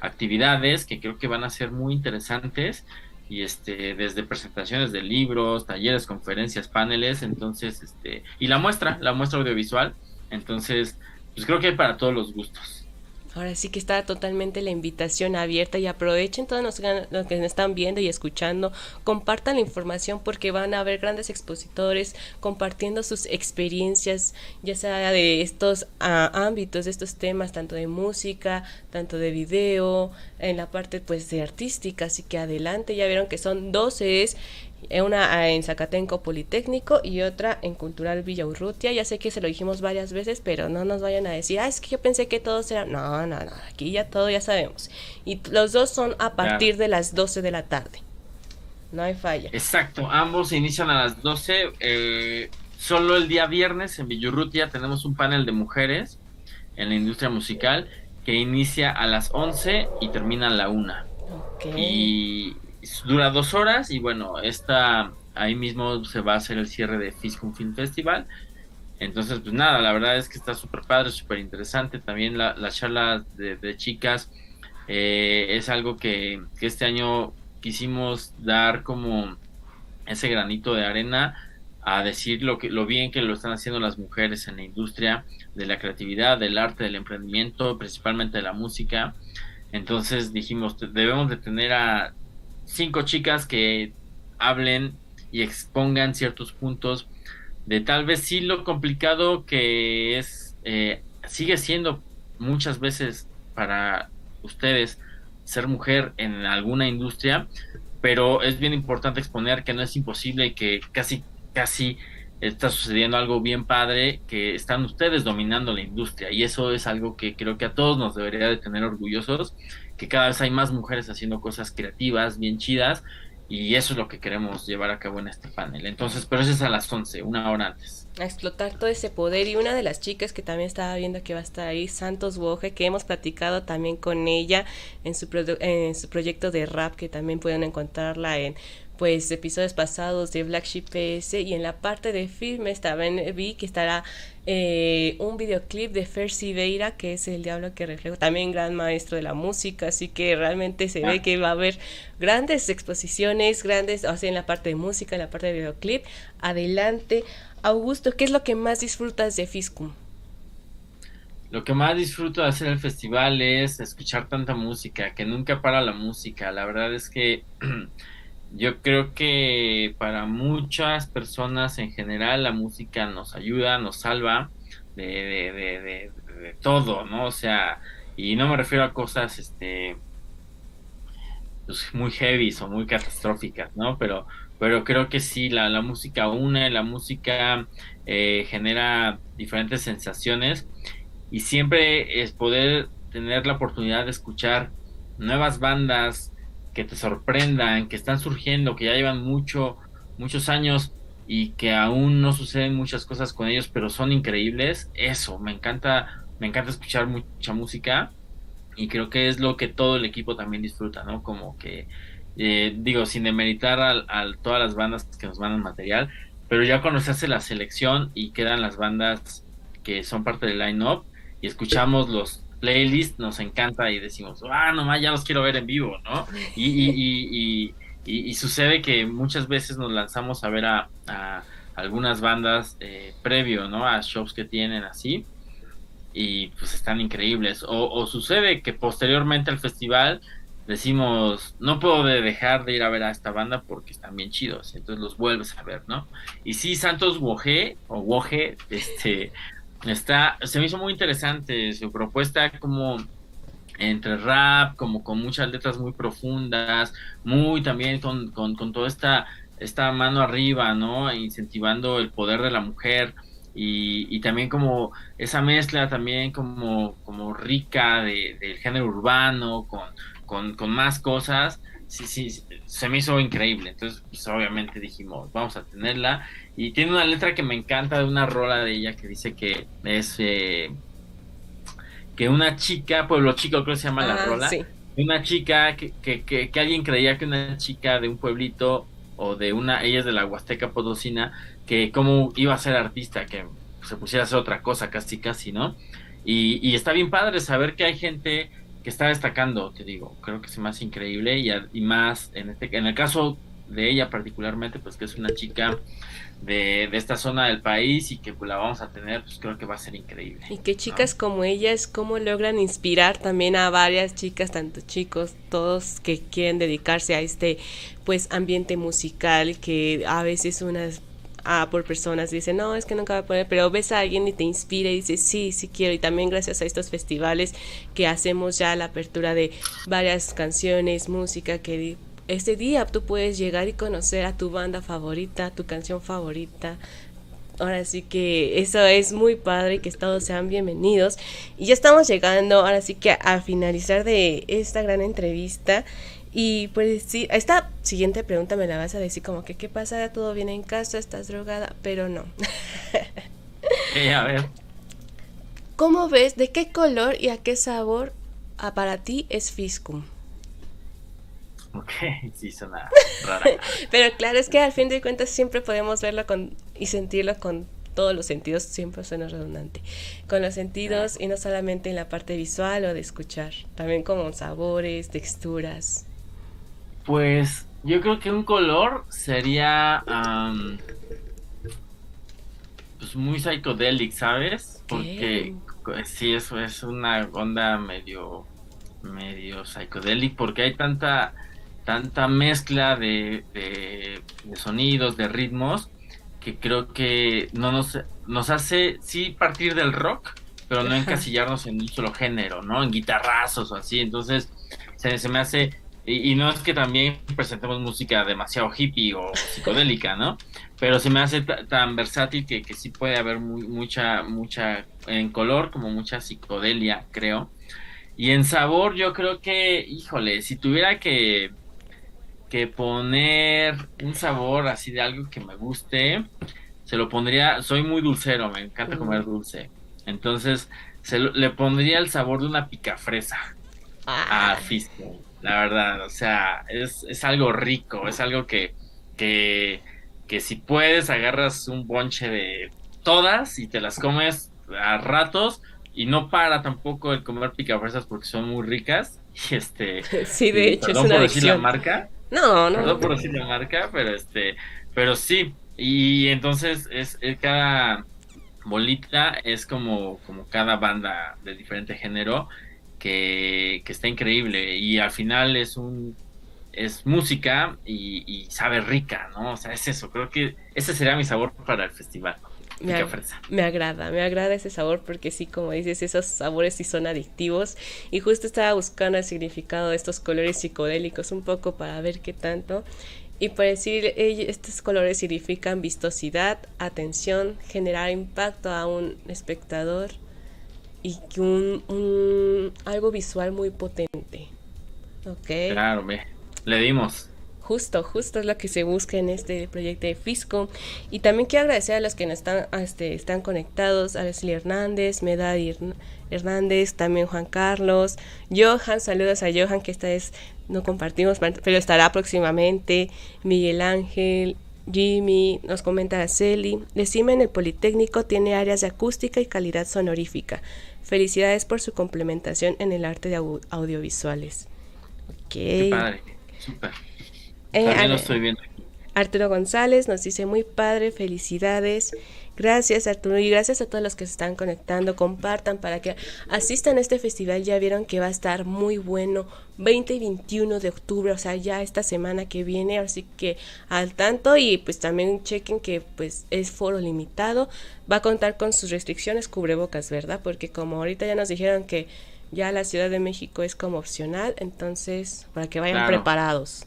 actividades que creo que van a ser muy interesantes y este desde presentaciones de libros, talleres, conferencias, paneles, entonces este y la muestra, la muestra audiovisual, entonces pues creo que hay para todos los gustos. Ahora sí que está totalmente la invitación abierta y aprovechen todos los, que nos están viendo y escuchando, compartan la información porque van a haber grandes expositores compartiendo sus experiencias, ya sea de estos ah, ámbitos, de estos temas, tanto de música, tanto de video, en la parte pues de artística, así que adelante, ya vieron que son 12 una en Zacatenco Politécnico y otra en Cultural Villa Urrutia. Ya sé que se lo dijimos varias veces, pero no nos vayan a decir, ah, es que yo pensé que todos eran. No, no, no, aquí ya todo ya sabemos. Y los dos son a partir de las 12 de la tarde. No hay falla. Exacto, ambos inician a las 12. Eh, solo el día viernes en Villurrutia tenemos un panel de mujeres en la industria musical que inicia a las 11 y termina a la 1. Y dura dos horas y bueno, esta, ahí mismo se va a hacer el cierre de Fiscum Film Festival. Entonces, pues nada, la verdad es que está súper padre, súper interesante. También la, la charla de, chicas eh, es algo que, que, este año quisimos dar como ese granito de arena a decir lo, que, lo bien que lo están haciendo las mujeres en la industria de la creatividad, del arte, del emprendimiento, principalmente de la música. Entonces dijimos, debemos de tener a cinco chicas que hablen y expongan ciertos puntos de tal vez sí lo complicado que es, eh, sigue siendo muchas veces para ustedes ser mujer en alguna industria, pero es bien importante exponer que no es imposible y que casi, casi está sucediendo algo bien padre, que están ustedes dominando la industria. Y eso es algo que creo que a todos nos debería de tener orgullosos que cada vez hay más mujeres haciendo cosas creativas, bien chidas, y eso es lo que queremos llevar a cabo en este panel. Entonces, pero eso es a las 11, una hora antes. A explotar todo ese poder. Y una de las chicas que también estaba viendo que va a estar ahí, Santos Boje, que hemos platicado también con ella en su, en su proyecto de rap, que también pueden encontrarla en pues episodios pasados de Black Sheep PS y en la parte de filmes también vi que estará eh, un videoclip de Fer Siveira que es el diablo que refleja también gran maestro de la música así que realmente se ve que va a haber grandes exposiciones grandes o sea en la parte de música en la parte de videoclip adelante Augusto ¿qué es lo que más disfrutas de Fiscum? Lo que más disfruto de hacer el festival es escuchar tanta música, que nunca para la música. La verdad es que yo creo que para muchas personas en general la música nos ayuda, nos salva de, de, de, de, todo, ¿no? O sea, y no me refiero a cosas este pues, muy heavy o muy catastróficas, ¿no? Pero, pero creo que sí, la, la música une, la música eh, genera diferentes sensaciones y siempre es poder tener la oportunidad de escuchar nuevas bandas, que te sorprendan, que están surgiendo, que ya llevan mucho, muchos años y que aún no suceden muchas cosas con ellos, pero son increíbles. Eso, me encanta, me encanta escuchar mucha música y creo que es lo que todo el equipo también disfruta, ¿no? Como que, eh, digo, sin demeritar a, todas las bandas que nos mandan material, pero ya cuando se hace la selección y quedan las bandas que son parte del line-up y escuchamos los playlist nos encanta y decimos, ah, nomás ya los quiero ver en vivo, ¿no? Y, y, y, sucede que muchas veces nos lanzamos a ver a, algunas bandas eh, previo, ¿no? A shows que tienen así y pues están increíbles. O, sucede que posteriormente al festival decimos, no puedo dejar de ir a ver a esta banda porque están bien chidos, entonces los vuelves a ver, ¿no? Y sí, Santos Woje, o Woje, este, Está, se me hizo muy interesante su propuesta como entre rap, como con muchas letras muy profundas, muy también con, con, toda esta, esta mano arriba, ¿no? Incentivando el poder de la mujer y, también como esa mezcla también como, como rica de, del género urbano, con, con, con más cosas sí, sí, se me hizo increíble. Entonces, pues obviamente dijimos, vamos a tenerla. Y tiene una letra que me encanta de una rola de ella que dice que es eh, que una chica, pueblo chico creo que se llama la rola, una chica que, que, que, alguien creía que una chica de un pueblito o de una, ella es de la Huasteca Potosina, que cómo iba a ser artista, que se pusiera a hacer otra cosa casi casi, ¿no? Y, y está bien padre saber que hay gente que está destacando, te digo, creo que es más increíble y, y, más en este en el caso de ella particularmente, pues que es una chica de, de esta zona del país y que pues, la vamos a tener, pues creo que va a ser increíble. Y que chicas como ellas, cómo logran inspirar también a varias chicas, tanto chicos, todos que quieren dedicarse a este pues ambiente musical que a veces unas a, por personas dicen, no, es que nunca voy a poner, pero ves a alguien y te inspira y dices, sí, sí quiero. Y también gracias a estos festivales que hacemos ya la apertura de varias canciones, música que ese día tú puedes llegar y conocer a tu banda favorita, tu canción favorita. Ahora sí que eso es muy padre, que todos sean bienvenidos. Y ya estamos llegando, ahora sí que a, finalizar de esta gran entrevista. Y pues sí, esta siguiente pregunta me la vas a decir como que qué pasa, todo viene en casa, estás drogada, pero no. a ver. ¿Cómo ves, de qué color y a qué sabor para ti es Fiscum? Ok, sí, suena rara. Pero claro, es que al fin de cuentas siempre podemos verlo con, y sentirlo con todos los sentidos, siempre suena redundante, con los sentidos y no solamente en la parte visual o de escuchar, también como sabores, texturas. Pues yo creo que un color sería pues muy psicodélico, ¿sabes? Porque sí, eso es una onda medio medio psicodélico porque hay tanta tanta mezcla de, de, sonidos, de ritmos, que creo que no nos, nos hace, sí, partir del rock, pero no encasillarnos en un solo género, ¿no? En guitarrazos o así. Entonces, se, se me hace, y, no es que también presentemos música demasiado hippie o psicodélica, ¿no? Pero se me hace tan versátil que, que sí puede haber muy, mucha, mucha, en color como mucha psicodelia, creo. Y en sabor, yo creo que, híjole, si tuviera que que poner un sabor así de algo que me guste, se lo pondría, soy muy dulcero, me encanta comer dulce. Entonces, se le pondría el sabor de una picafresa a ah. Fisco, la verdad. O sea, es, es algo rico, es algo que, que, que si puedes, agarras un bonche de todas y te las comes a ratos y no para tampoco el comer picafresas porque son muy ricas. Y este, sí, de hecho, es una decir la marca, no, no. Perdón por decir la marca, pero este, pero sí. Y entonces es, cada bolita es como, como cada banda de diferente género que, está increíble. Y al final es un es música y, y, sabe rica, ¿no? O sea, es eso. Creo que ese sería mi sabor para el festival. Me, me, agrada, me agrada ese sabor porque sí, como dices, esos sabores sí son adictivos y justo estaba buscando el significado de estos colores psicodélicos un poco para ver qué tanto y por decir, estos colores significan vistosidad, atención, generar impacto a un espectador y un, un algo visual muy potente. ¿Ok? Claro, me, le dimos. Justo, justo es lo que se busca en este proyecto de Fisco. Y también quiero agradecer a los que nos están, este, están conectados, a Leslie Hernández, Medadi Hernández, también Juan Carlos, Johan, saludos a Johan que esta vez no compartimos, pero estará próximamente, Miguel Ángel, Jimmy, nos comenta Celi, Decime en el Politécnico tiene áreas de acústica y calidad sonorífica. Felicidades por su complementación en el arte de audiovisuales. Qué padre, súper. Eh, lo estoy viendo. Arturo González nos dice muy padre, felicidades. Gracias Arturo y gracias a todos los que se están conectando. Compartan para que asistan a este festival. Ya vieron que va a estar muy bueno. 20 y 21 de octubre, o sea, ya esta semana que viene. Así que al tanto y pues también chequen que pues es foro limitado. Va a contar con sus restricciones cubrebocas, ¿verdad? Porque como ahorita ya nos dijeron que ya la Ciudad de México es como opcional, entonces para que vayan preparados.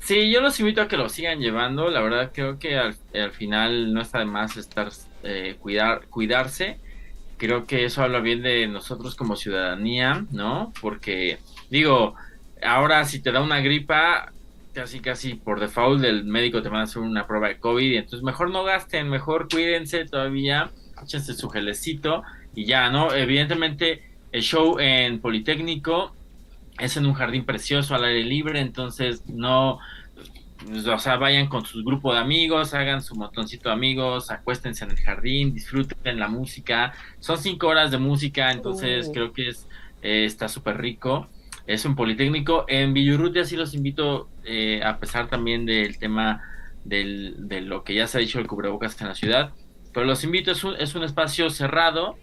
Sí, yo los invito a que lo sigan llevando. La verdad creo que al, final no está de más estar eh, cuidar, cuidarse. Creo que eso habla bien de nosotros como ciudadanía, ¿no? Porque digo, ahora si te da una gripa, casi casi por default el médico te va a hacer una prueba de COVID y entonces mejor no gasten, mejor cuídense todavía, échense su gelecito y ya, ¿no? Evidentemente el show en Politécnico es en un jardín precioso al aire libre, entonces no, o sea, vayan con su grupo de amigos, hagan su montoncito de amigos, acuéstense en el jardín, disfruten la música. Son cinco horas de música, entonces creo que es eh, está súper rico. Es un politécnico. En Villurrutia sí los invito, eh, a pesar también del tema del, de lo que ya se ha dicho el cubrebocas en la ciudad, pero los invito, es un, es un espacio cerrado,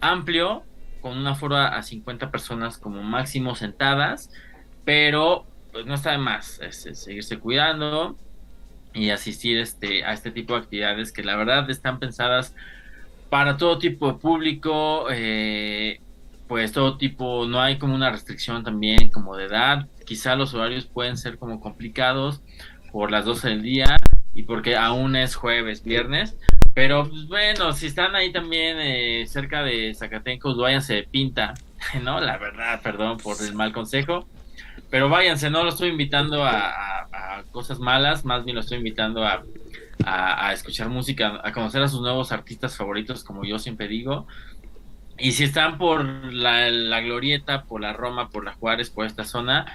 amplio, con una forma a 50 personas como máximo sentadas, pero pues no está de más seguirse cuidando y asistir este, a este tipo de actividades que la verdad están pensadas para todo tipo de público. Eh, pues todo tipo, no hay como una restricción también como de edad, quizá los horarios pueden ser como complicados por las 12 del día y porque aún es jueves, viernes, pero pues, bueno, si están ahí también eh, cerca de Zacatencos, váyanse de pinta, ¿no? La verdad, perdón por el mal consejo, pero váyanse, no lo estoy invitando a, cosas malas, más bien lo estoy invitando a, a, escuchar música, a conocer a sus nuevos artistas favoritos, como yo siempre digo. Y si están por la, la Glorieta, por la Roma, por la Juárez, por esta zona,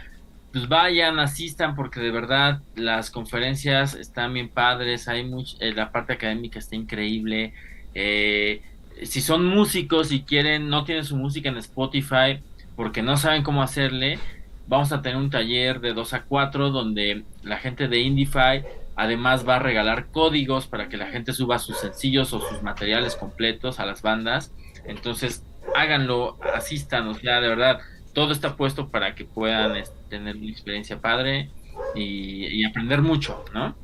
pues vayan, asistan, porque de verdad las conferencias están bien padres, hay mucha, eh, la parte académica está increíble. Eh, si son músicos y quieren, no tienen su música en Spotify porque no saben cómo hacerle, vamos a tener un taller de 2 a 4 donde la gente de Indify además va a regalar códigos para que la gente suba sus sencillos o sus materiales completos a las bandas. Entonces, háganlo, asistan, o sea, de verdad, todo está puesto para que puedan este, tener una experiencia padre y, aprender mucho, ¿no?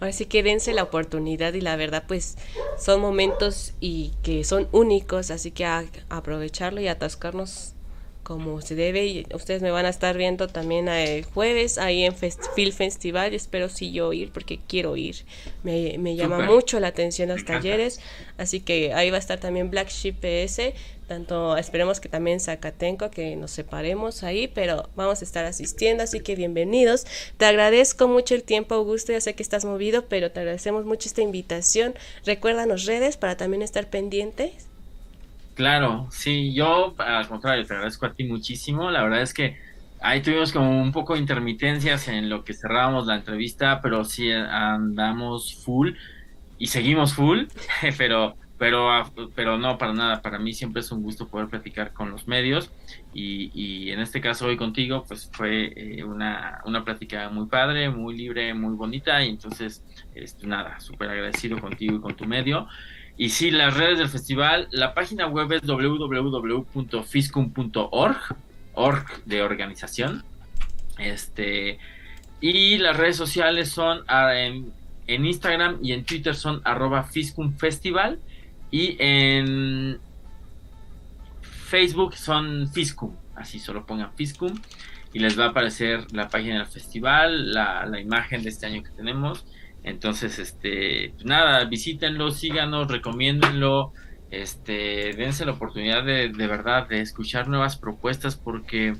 Así que dense la oportunidad y la verdad pues son momentos y que son únicos, así que a aprovecharlo y atascarnos como se debe y ustedes me van a estar viendo también el jueves ahí en Fest Film Festival. Espero sí yo ir porque quiero ir. Me, me llama mucho la atención los talleres así que ahí va a estar también Black Sheep PS tanto esperemos que también Zacatenco que nos separemos ahí pero vamos a estar asistiendo así que bienvenidos. Te agradezco mucho el tiempo Augusto ya sé que estás movido pero te agradecemos mucho esta invitación. Recuérdanos redes para también estar pendientes Claro, sí, yo al contrario, te agradezco a ti muchísimo. La verdad es que ahí tuvimos como un poco de intermitencias en lo que cerrábamos la entrevista, pero sí andamos full y seguimos full, pero pero pero no para nada. Para mí siempre es un gusto poder platicar con los medios y, y en este caso hoy contigo, pues fue eh, una, una plática muy padre, muy libre, muy bonita y entonces, este, nada, súper agradecido contigo y con tu medio. Y sí, las redes del festival, la página web es www.fiscum.org, org de organización. Este, y las redes sociales son ah, en, Instagram y en Twitter son arroba Fiscum Festival y en Facebook son Fiscum, así solo pongan Fiscum y les va a aparecer la página del festival, la, la imagen de este año que tenemos entonces, este, pues nada, visítenlo, síganos, recomiéndenlo, este, dense la oportunidad de, de verdad de escuchar nuevas propuestas porque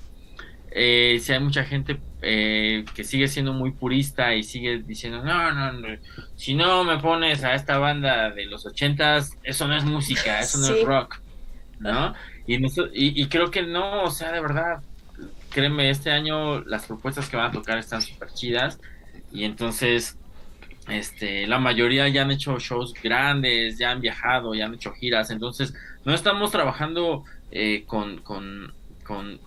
eh, si hay mucha gente eh, que sigue siendo muy purista y sigue diciendo, no, no, no, si no me pones a esta banda de los ochentas, eso no es música, eso no es rock, ¿no? Y, y, y creo que no, o sea, de verdad, créeme, este año las propuestas que van a tocar están súper chidas y entonces este, la mayoría ya han hecho shows grandes, ya han viajado, ya han hecho giras, entonces no estamos trabajando eh, con, con, con,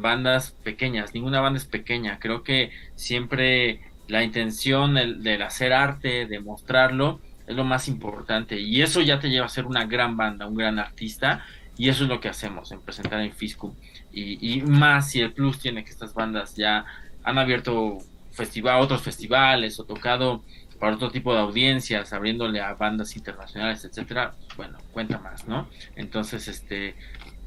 bandas pequeñas, ninguna banda es pequeña, creo que siempre la intención del, hacer arte, de mostrarlo, es lo más importante. Y eso ya te lleva a ser una gran banda, un gran artista. Y eso es lo que hacemos en presentar en Fiscum y, y más si el plus tiene que estas bandas ya han abierto festival, otros festivales o tocado para otro tipo de audiencias, abriéndole a bandas internacionales, etcétera, bueno, cuenta más, ¿no? Entonces, este,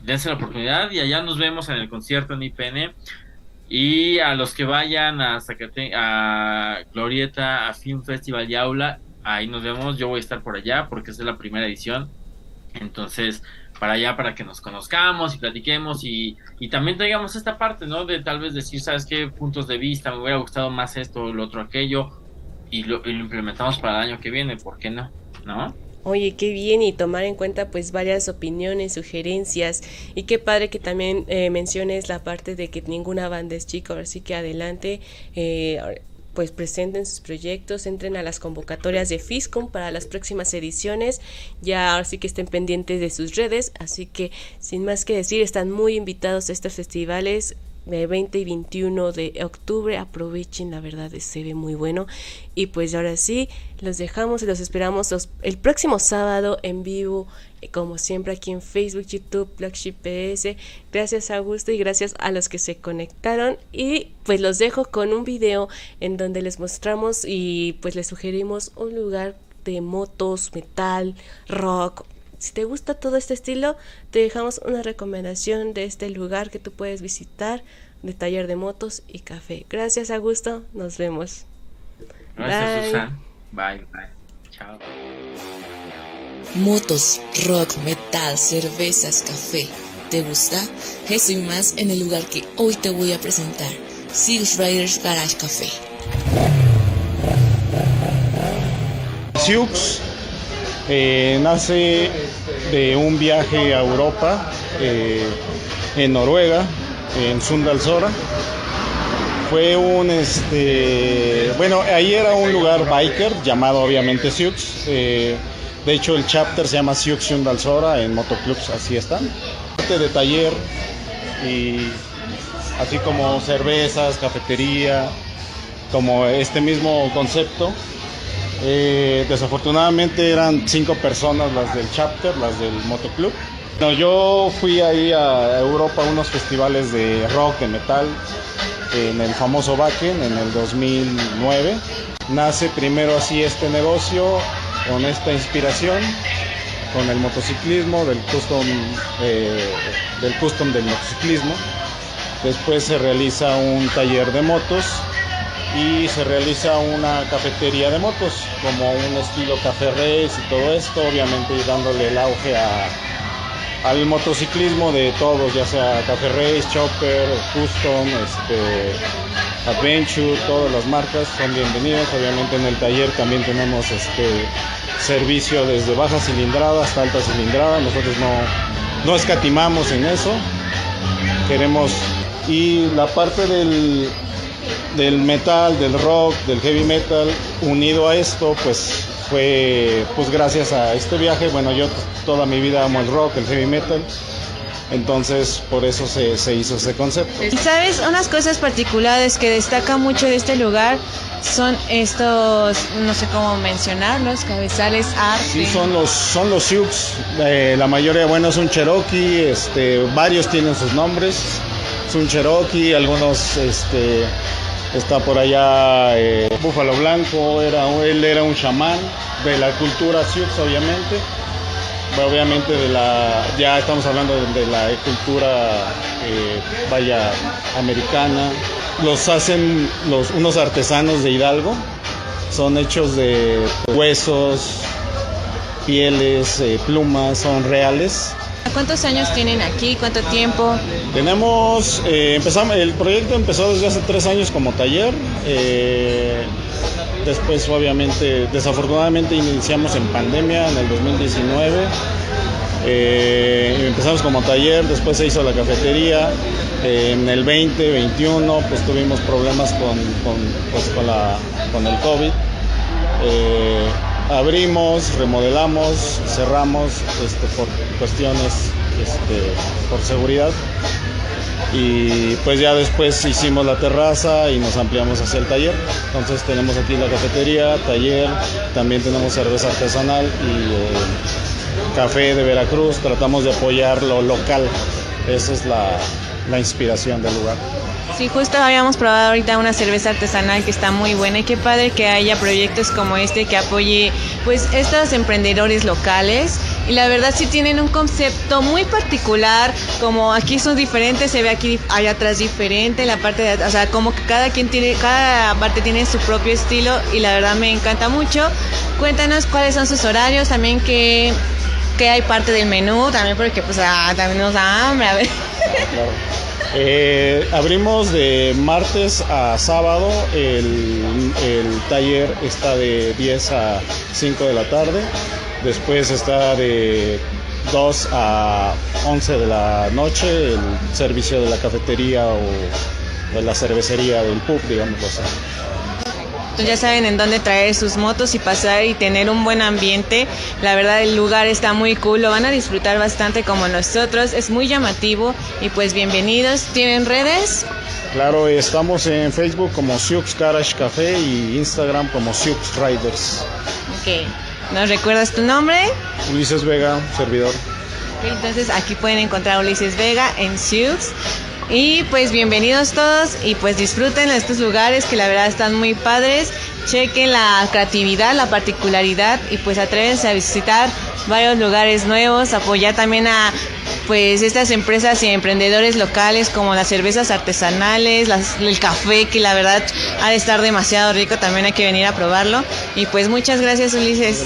dense la oportunidad y allá nos vemos en el concierto en IPN. Y a los que vayan a Zacate a Glorieta, a Film Festival y Aula, ahí nos vemos. Yo voy a estar por allá porque es la primera edición. Entonces, para allá, para que nos conozcamos y platiquemos y, y también tengamos esta parte, ¿no? De tal vez decir, ¿sabes qué? Puntos de vista, me hubiera gustado más esto, lo otro, aquello y lo, implementamos para el año que viene, ¿por qué no? ¿No? Oye, qué bien y tomar en cuenta pues varias opiniones, sugerencias y qué padre que también eh, menciones la parte de que ninguna banda es chica, así que adelante, eh, pues presenten sus proyectos, entren a las convocatorias de Fiscom para las próximas ediciones, ya ahora sí que estén pendientes de sus redes, así que sin más que decir, están muy invitados a estos festivales, de 20 y 21 de octubre. Aprovechen, la verdad se ve muy bueno. Y pues ahora sí, los dejamos y los esperamos el próximo sábado en vivo, eh, como siempre aquí en Facebook, YouTube, Blackship PS. Gracias a Augusto y gracias a los que se conectaron. Y pues los dejo con un video en donde les mostramos y pues les sugerimos un lugar de motos, metal, rock, si te gusta todo este estilo, te dejamos una recomendación de este lugar que tú puedes visitar de taller de motos y café. Gracias, Augusto. Nos vemos. Gracias, Bye. Susan. Bye, bye. Chao. Motos, rock, metal, cervezas, café. ¿Te gusta? Eso y más en el lugar que hoy te voy a presentar. Six Riders Garage Café. Siux eh, nace de un viaje a Europa, eh, en Noruega, en Sundalsora. Fue un, este, bueno, ahí era un lugar biker llamado obviamente Siux. eh, de hecho, el chapter se llama Siux Sundalsora en motoclubs, así están. Parte de taller y así como cervezas, cafetería, como este mismo concepto. Eh, desafortunadamente eran cinco personas las del chapter, las del motoclub. No, yo fui ahí a Europa a unos festivales de rock, de metal, en el famoso Wacken en el 2009. Nace primero así este negocio con esta inspiración, con el motociclismo, del custom, eh, del custom del motociclismo. Después se realiza un taller de motos y se realiza una cafetería de motos, como un estilo café race y todo esto, obviamente dándole el auge a, al motociclismo de todos, ya sea café race, chopper, custom, este, adventure, todas las marcas son bienvenidas. Obviamente en el taller también tenemos este servicio desde baja cilindrada hasta alta cilindrada, nosotros no, no escatimamos en eso, queremos y la parte del del metal, del rock, del heavy metal, unido a esto, pues fue pues gracias a este viaje. Bueno, yo toda mi vida amo el rock, el heavy metal. Entonces, por eso se, se hizo ese concepto. Y sabes, unas cosas particulares que destaca mucho de este lugar son estos, no sé cómo mencionarlos, cabezales arte. Sí, son los, son los Sioux. Eh, la mayoría, bueno, es un Cherokee. Este, varios tienen sus nombres. Un Cherokee, algunos, este, está por allá eh, Búfalo Blanco. Era, él era un chamán de la cultura Sioux, obviamente. Obviamente de la, ya estamos hablando de, de la cultura, eh, vaya, americana. Los hacen los, unos artesanos de Hidalgo. Son hechos de huesos, pieles, eh, plumas, son reales. ¿Cuántos años tienen aquí? ¿Cuánto tiempo? Tenemos, eh, empezamos, el proyecto empezó desde hace tres años como taller. eh, después, obviamente, desafortunadamente iniciamos en pandemia en el 2019. Eh, empezamos como taller, después se hizo la cafetería. en el 2021, pues tuvimos problemas con, pues, con, la, con el COVID. Abrimos, remodelamos, cerramos este, por cuestiones este, por seguridad y pues ya después hicimos la terraza y nos ampliamos hacia el taller. Entonces tenemos aquí la cafetería, taller, también tenemos cerveza artesanal y eh, café de Veracruz. Tratamos de apoyar lo local. Esa es la, la inspiración del lugar. Sí, justo habíamos probado ahorita una cerveza artesanal que está muy buena y qué padre que haya proyectos como este que apoye pues estos emprendedores locales y la verdad sí tienen un concepto muy particular, como aquí son diferentes, se ve aquí allá atrás diferente, la parte de, o sea, como que cada quien tiene, cada parte tiene su propio estilo y la verdad me encanta mucho. Cuéntanos cuáles son sus horarios, también que que hay parte del menú, también porque pues ah, también nos da hambre, a ver. Claro. Eh, abrimos de martes a sábado, el, taller está de 10 a 5 de la tarde, después está de 2 a 11 de la noche el servicio de la cafetería o de la cervecería del pub, digamos así. Entonces ya saben en dónde traer sus motos y pasar y tener un buen ambiente. La verdad el lugar está muy cool, lo van a disfrutar bastante como nosotros, es muy llamativo y pues bienvenidos. ¿Tienen redes? Claro, estamos en Facebook como Sioux Garage Café y Instagram como Sioux Riders. Ok. ¿Nos recuerdas tu nombre? Ulises Vega, servidor. Entonces aquí pueden encontrar a Ulises Vega en Sioux. Y pues bienvenidos todos y pues disfruten estos lugares que la verdad están muy padres. Chequen la creatividad, la particularidad y pues atrévense a visitar varios lugares nuevos, apoyar también a pues estas empresas y emprendedores locales como las cervezas artesanales, las, el café que la verdad ha de estar demasiado rico, también hay que venir a probarlo. Y pues muchas gracias Ulises.